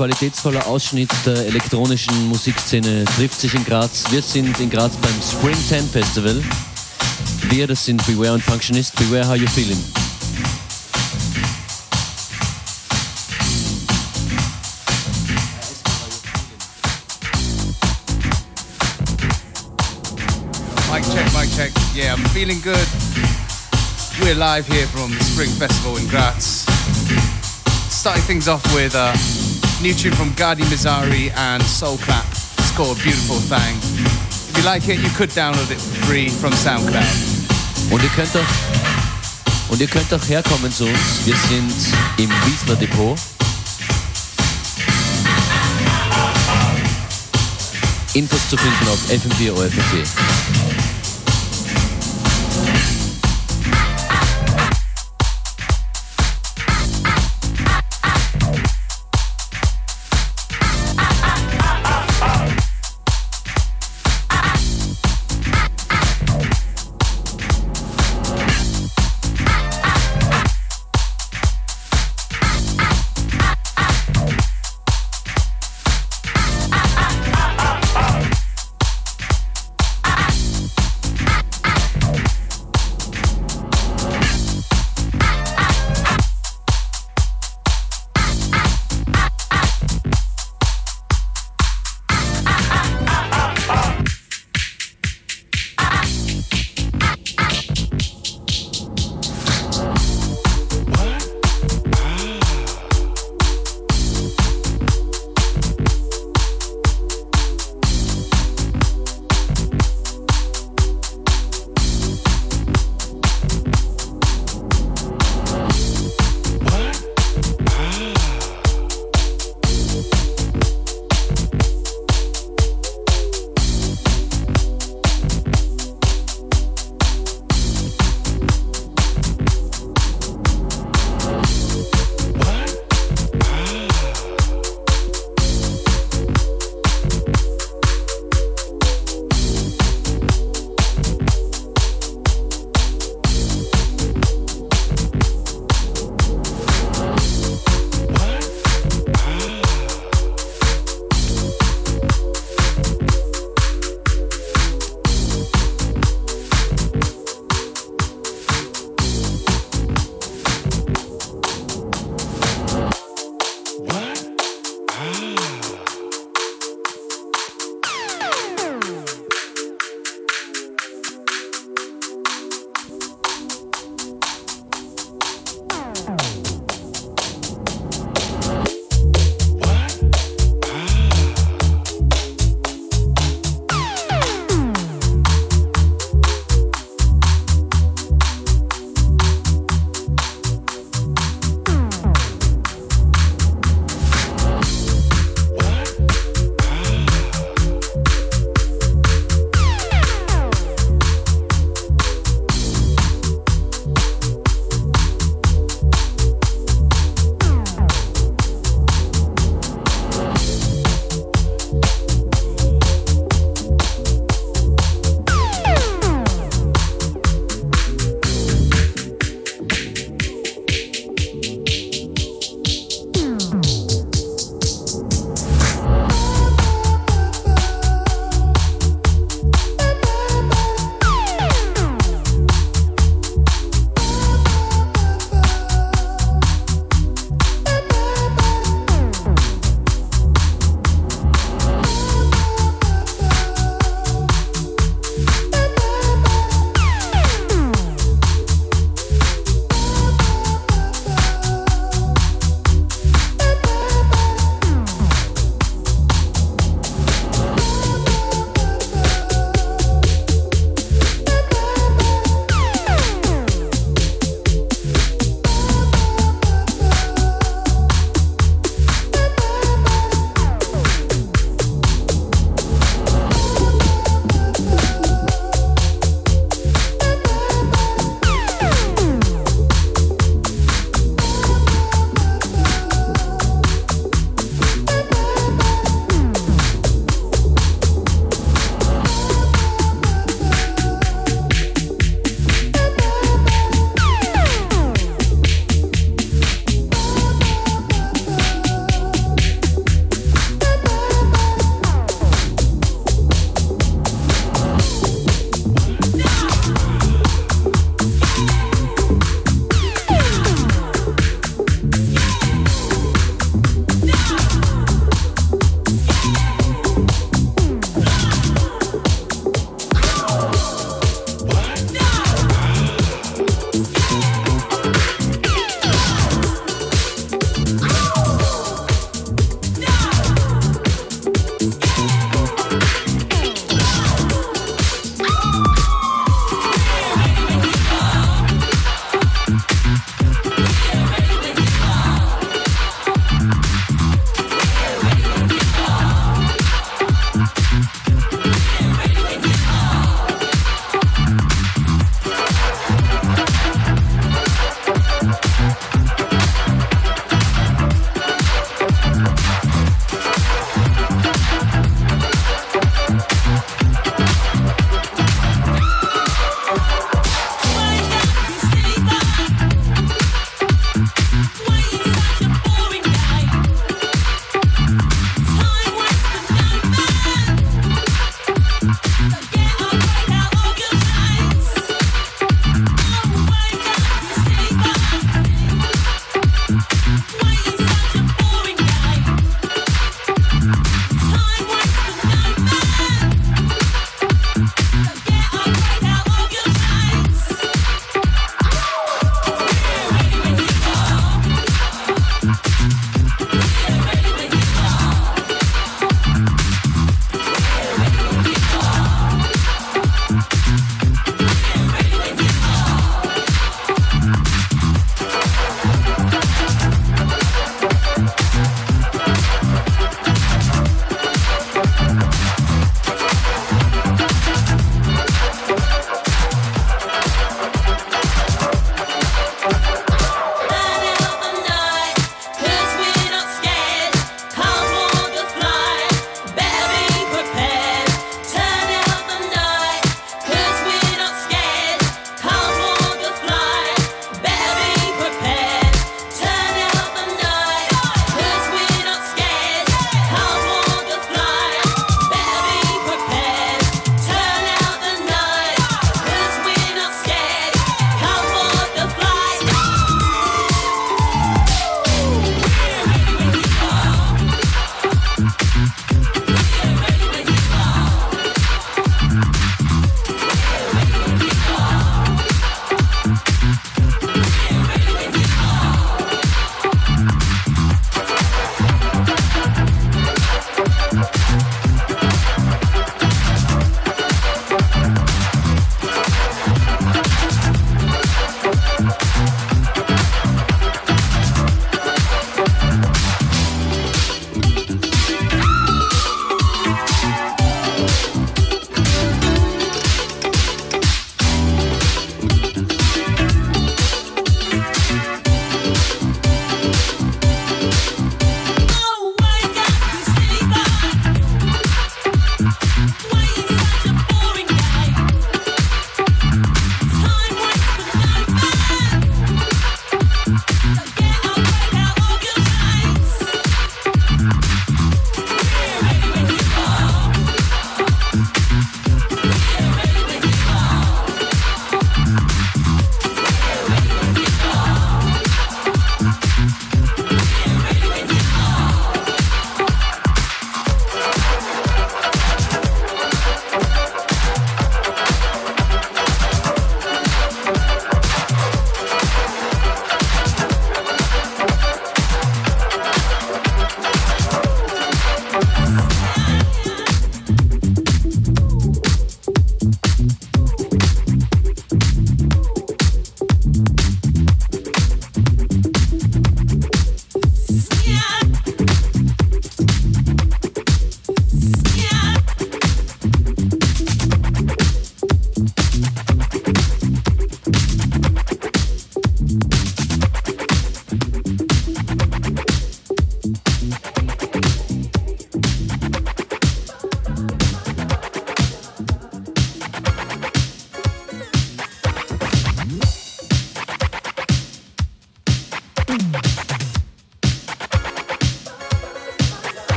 Qualitätsvoller Ausschnitt der elektronischen Musikszene trifft sich in Graz. Wir sind in Graz beim Spring 10 Festival. Wir, das sind Beware und Functionist. Beware, how you feeling? Mic check, mic check. Yeah, I'm feeling good. We're live here from the Spring Festival in Graz. Starting things off with a new tune from Gadi Mizrahi and Soul Clap. It's called Beautiful Thing. If you like it, you could download it for free from SoundCloud. Und ihr könnt auch, und ihr könnt auch herkommen zu uns. Wir sind im Wiesler Depot. Infos zu finden auf fm4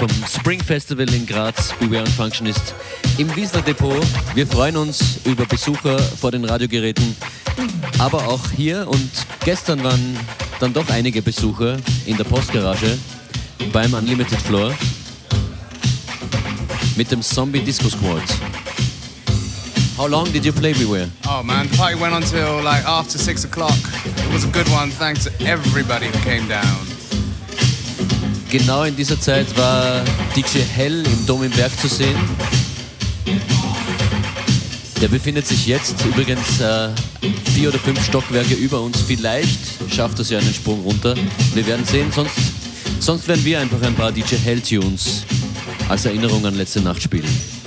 vom Spring Festival in Graz. Beware und Functionist im Wiesner Depot. Wir freuen uns über Besucher vor den Radiogeräten, aber auch hier. Und gestern waren dann doch einige Besucher in der Postgarage beim Unlimited Floor mit dem Zombie Disco Squad. How long did you play Beware? Oh man, the party went until like after six o'clock. It was a good one, thanks to everybody who came down. Genau in dieser Zeit war DJ Hell im Dom im Berg zu sehen. Der befindet sich jetzt übrigens äh, vier oder fünf Stockwerke über uns. Vielleicht schafft er ja einen Sprung runter. Wir werden sehen, sonst, sonst werden wir einfach ein paar DJ Hell-Tunes als Erinnerung an letzte Nacht spielen.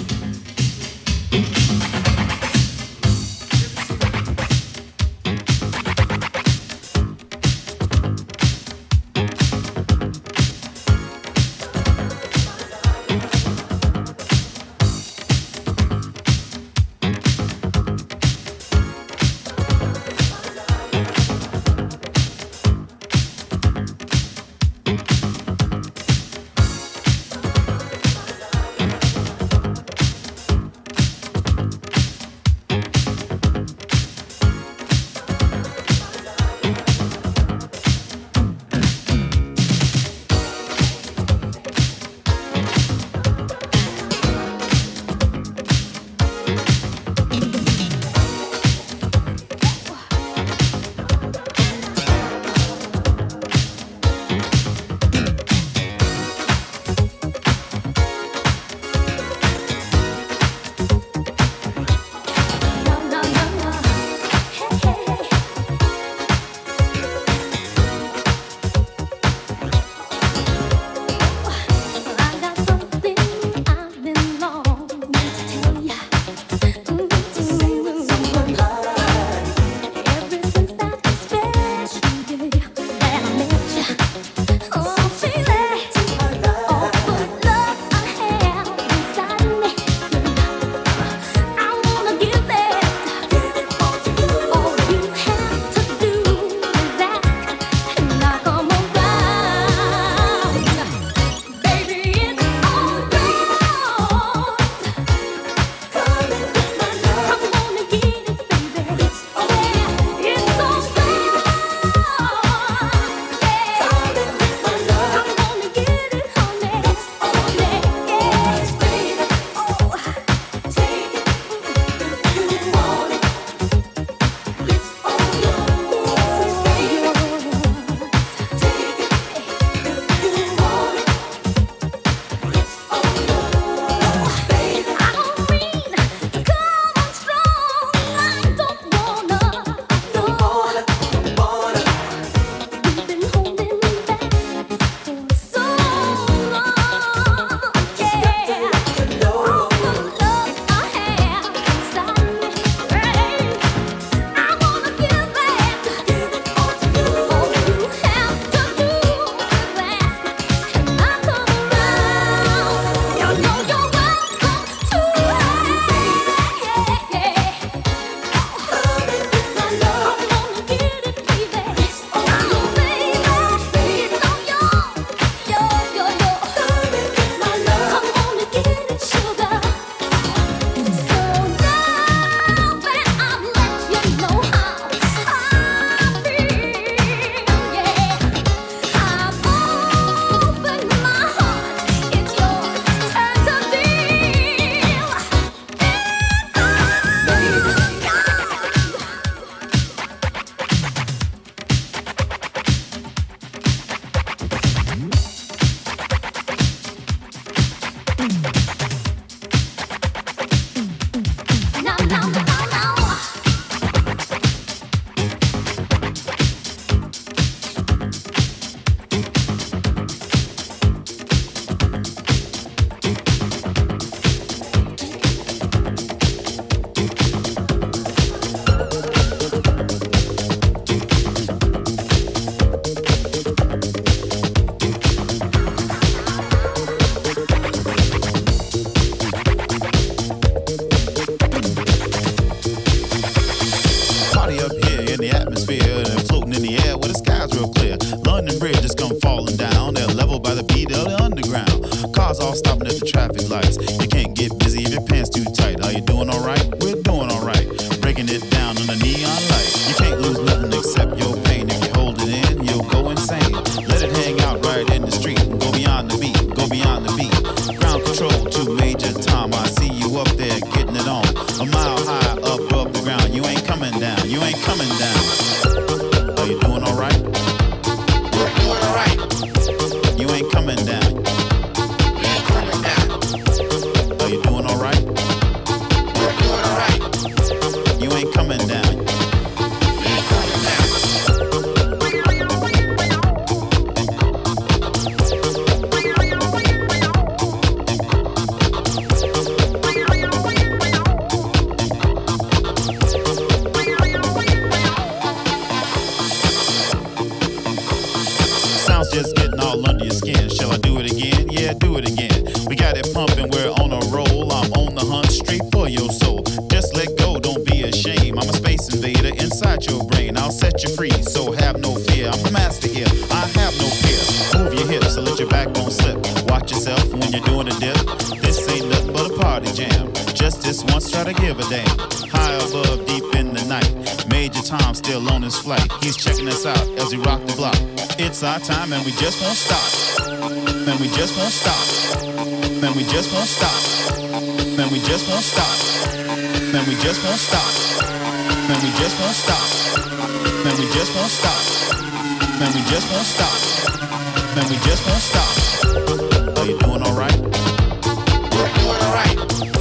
your back won't slip. Watch yourself when you're doing a dip. This ain't nothing but a party jam. Just this once, try to give a damn. High above, deep in the night. Major Tom still on his flight. He's checking us out as we rock the block. It's our time and we just won't stop. And we just won't stop. And we just won't stop. And we just won't stop. And we just won't stop. And we just won't stop. And we just won't stop. And we just won't stop man, we just won't stop. Are you doing all right? We're doing all right.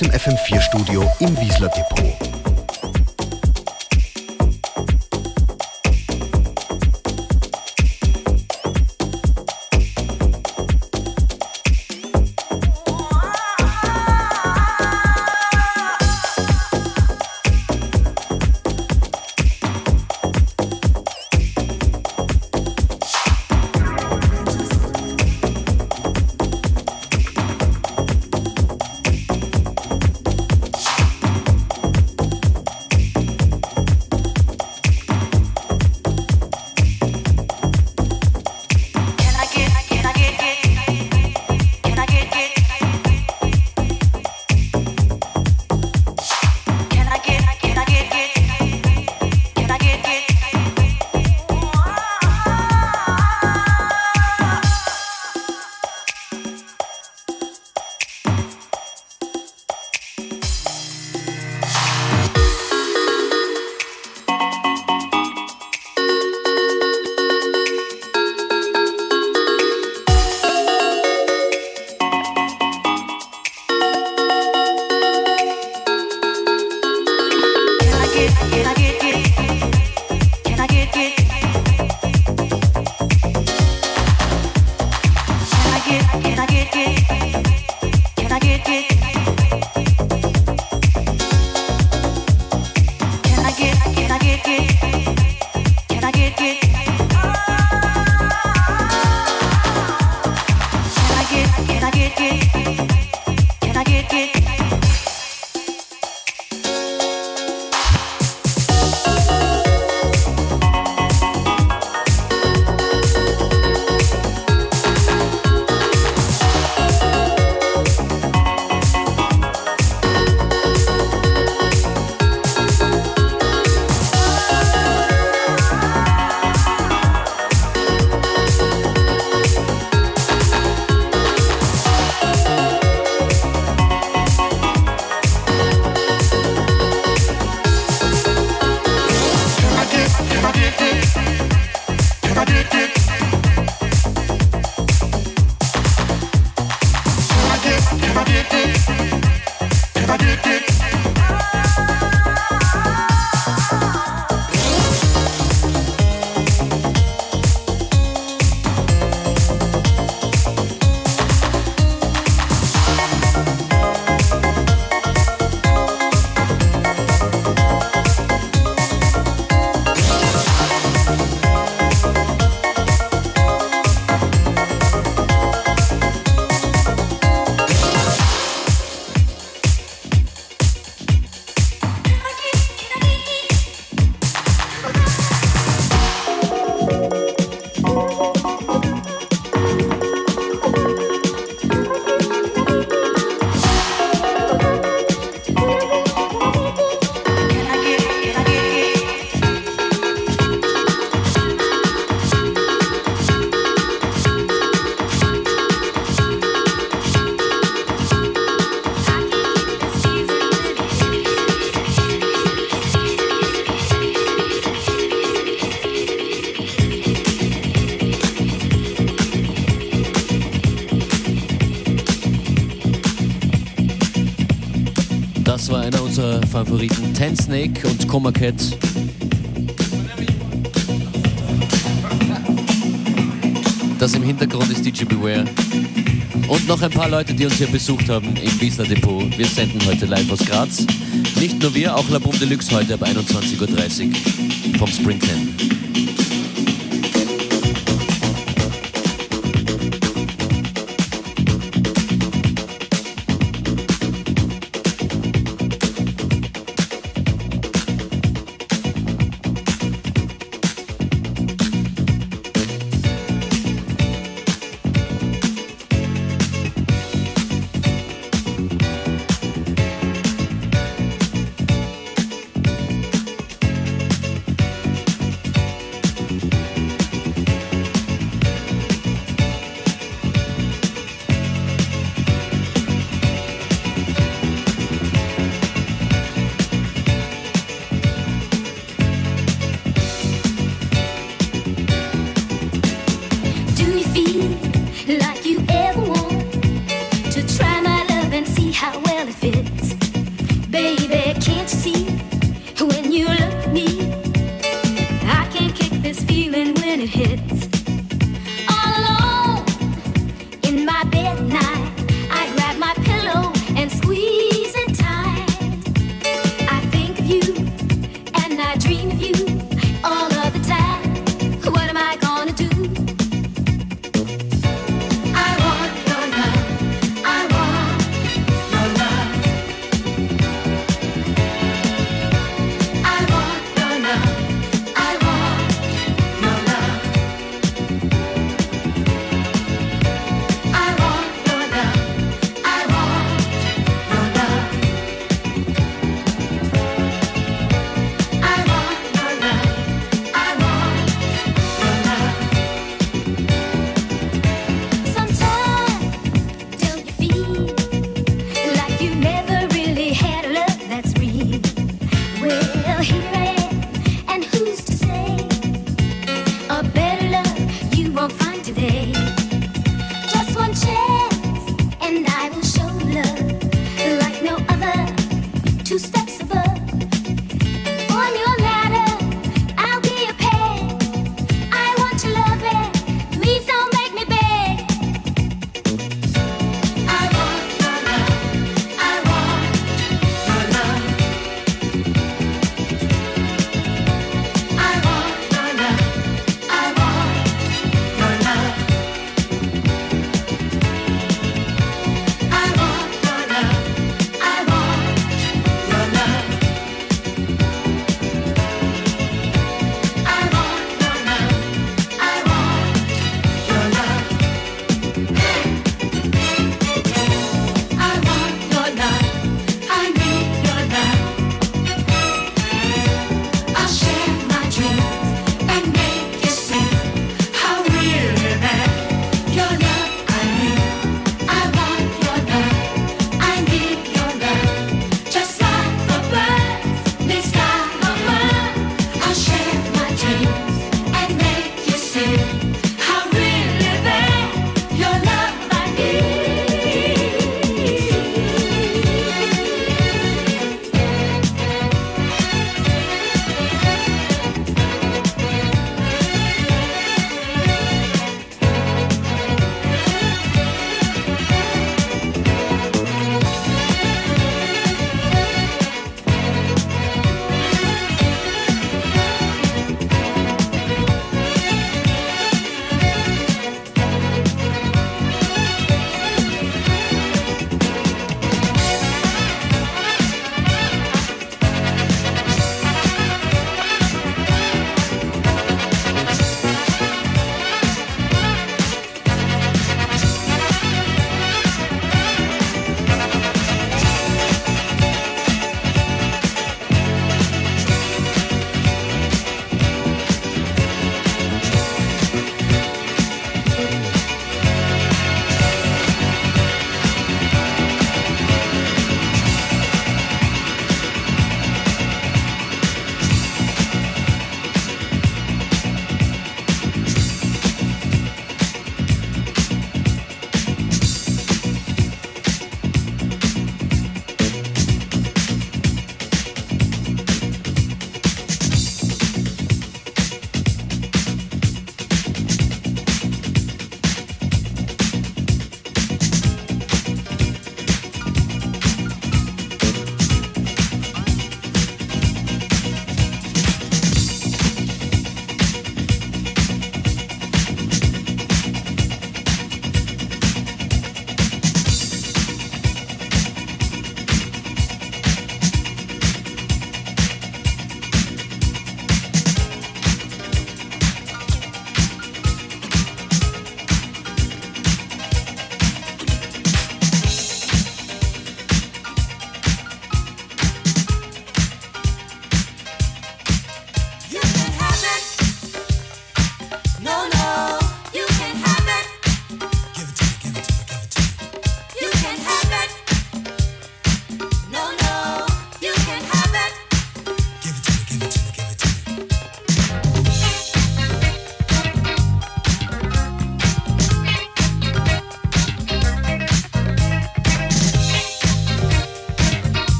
Dem FM4-Studio im Wiesler Depot. Favoriten, Ten Snake und Coma Cat. Das im Hintergrund ist DJ Beware. Und noch ein paar Leute, die uns hier besucht haben im Wiesner Depot. Wir senden heute live aus Graz. Nicht nur wir, auch La Boom Deluxe heute ab 21.30 Uhr vom Spring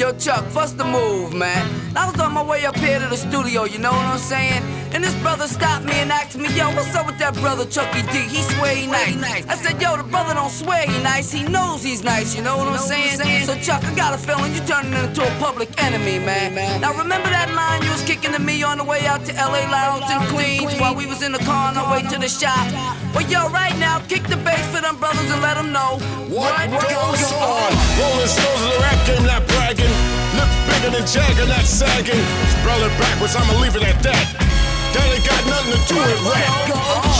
Yo, Chuck, what's the move, man? I was on my way up here to the studio, you know what I'm saying? And this brother stopped me and asked me, yo, what's up with that brother Chucky D? He swear he nice. I said, yo, the brother don't swear he nice, he knows he's nice, you know what I'm saying? So Chuck, I got a feeling you turning into a public enemy, man. Now remember that line you was kicking to me on the way out to LA Lounge in Queens while we was in the car on our way to the shop? Well, yo, right now, kick the bass for them brothers and let them know What goes on? Rolling stones of the rap game, not bragging. Lips bigger than Jagger, not sagging. Spell it backwards, I'ma leave it at that. Ain't got nothing to do with rap.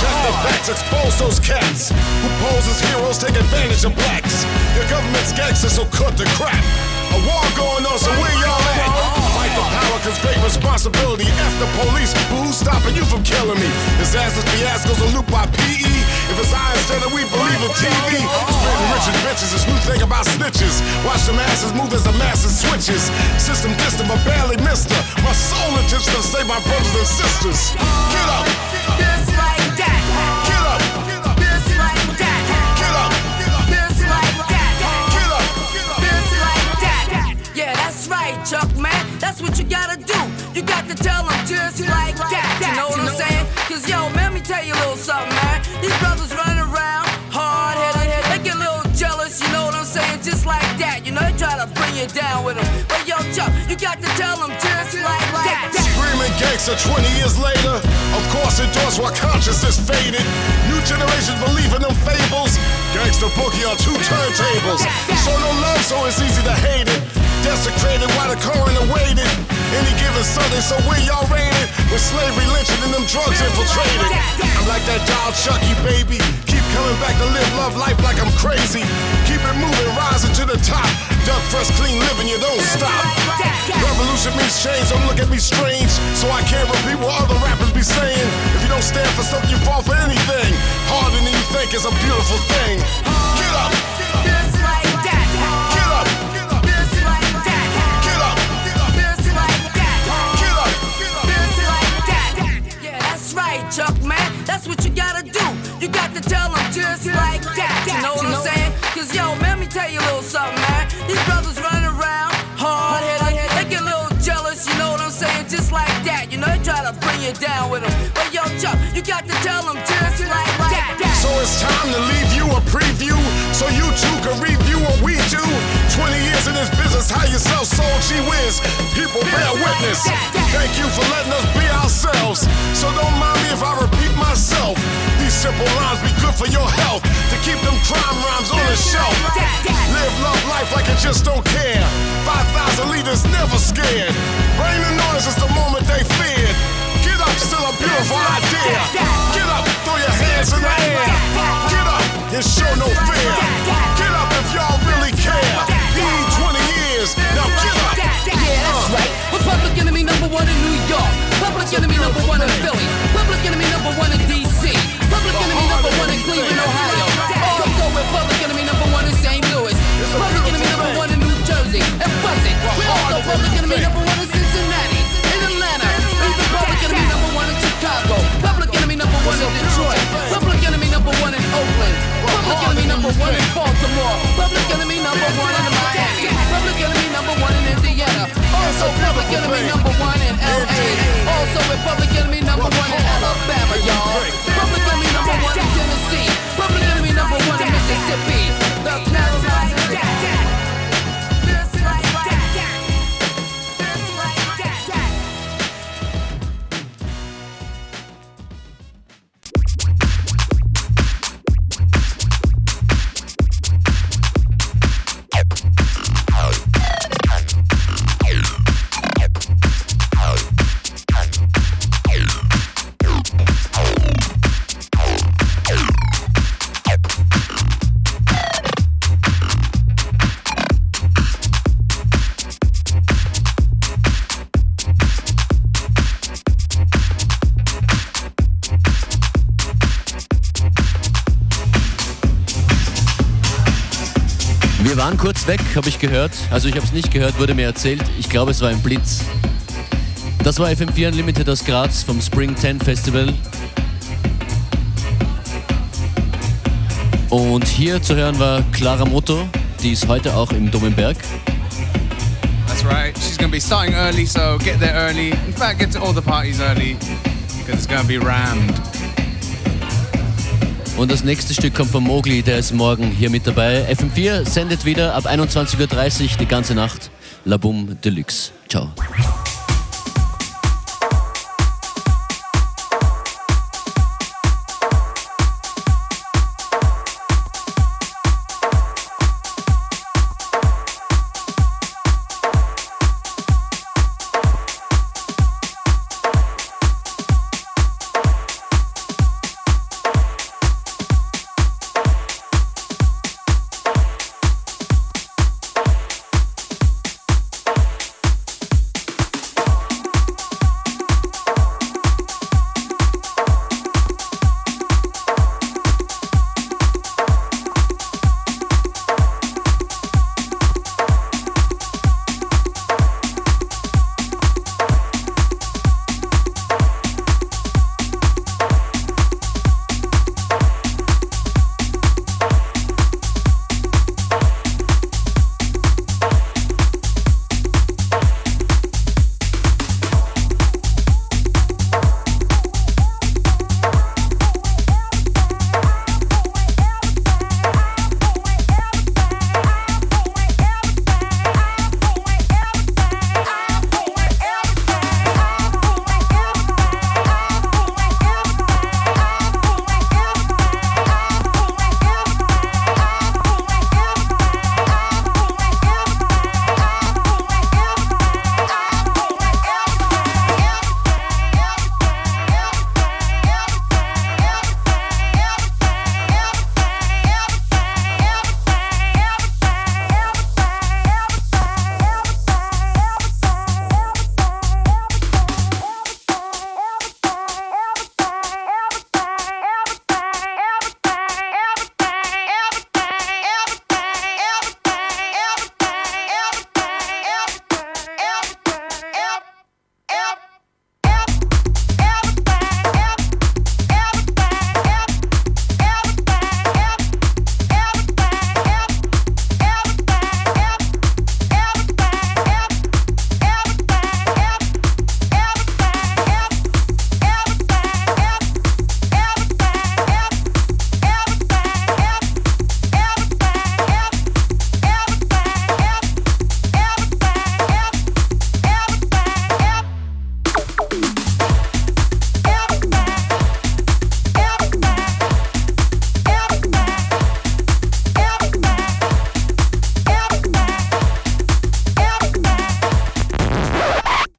Check the facts, expose those cats who pose as heroes, take advantage of blacks. Your government's gangsters, so cut the crap. A war going on, so where y'all at? Fight the power, cause great responsibility. F the police, but who's stopping you from killing me? Disasters, fiascos, a loop by PE. If it's I instead of we believe in TV. Spreading riches, bitches, it's new thing about snitches. Watch the masses move as the masses switches. System distant, but barely missed her. My soul intention to save my brothers and sisters. Get up! Just like that. That's what you gotta do. You got to tell them just like that. You know what I'm saying? Cause yo, man, let me tell you a little something, man. These brothers running around, hard headed, they get a little jealous, you know what I'm saying? Just like that. You know, they try to bring you down with them. But yo, Chuck, you got to tell them just like that. Screaming gangster 20 years later. Of course, it does while consciousness faded. New generations believe in them fables. Gangster boogie on two turntables. Show no love, so it's easy to hate it. Desecrated while the coroner waited. Any given Sunday, so where y'all rated? With slavery lynching and them drugs infiltrated. I'm like that doll Chucky, baby. Keep coming back to live love life like I'm crazy. Keep it moving, rising to the top. Duck fresh, clean living, you don't stop. Revolution means change, don't look at me strange. So I can't repeat what other rappers be saying. If you don't stand for something, you fall for anything. Harder than you think is a beautiful thing. Get up! That's what you gotta do. You got to tell them just like that. You know what I'm saying? Cause yo, man, let me tell you a little something, man. These brothers running around, hard headed, they get a little jealous, you know what I'm saying? Just like that. You know, they try to bring you down with them. But yo, Chuck, you got to tell them just like that. So it's time to leave you a preview so you too can review what we do. 20 years in this business, how you sell soul, gee whiz. People bear witness. Thank you for letting us be ourselves. So don't mind me if I repeat myself. These simple lines be good for your health. To keep them crime rhymes on the shelf. Live love life like you just don't care. 5,000 leaders never scared. Bring the noise is the moment they feared. Get up, still a beautiful idea. Hands in the air. Get up and show no fear. Get up if y'all really care. Need 20 years, now get up. Yeah, that's right. We're public enemy number one in New York. Public enemy number one in Philly. Public enemy number one in D.C. Public enemy number one in Cleveland, Ohio. Also, we're public enemy number one in St. Louis. Public enemy number one in New Jersey. And buzz it. Also public enemy number one in Public enemy number one in Baltimore. Public enemy number one in Miami. Public enemy number one in Indiana. Also public enemy number one in LA. Also with public enemy number one in Alabama, y'all. Public enemy number one in Tennessee. Public enemy number one in Mississippi. The Just Wir waren kurz weg, habe ich gehört. Also ich habe es nicht gehört, wurde mir erzählt. Ich glaube, es war ein Blitz. Das war FM4 Unlimited aus Graz vom Spring 10 Festival. Und hier zu hören war Clara Motto, die ist heute auch im Domenberg. That's right. She's to be starting early, so get there early. In fact, get to all the parties early because it's to be rammed. Und das nächste Stück kommt von Mowgli, der ist morgen hier mit dabei. FM4 sendet wieder ab 21.30 Uhr die ganze Nacht. La Boom Deluxe. Ciao.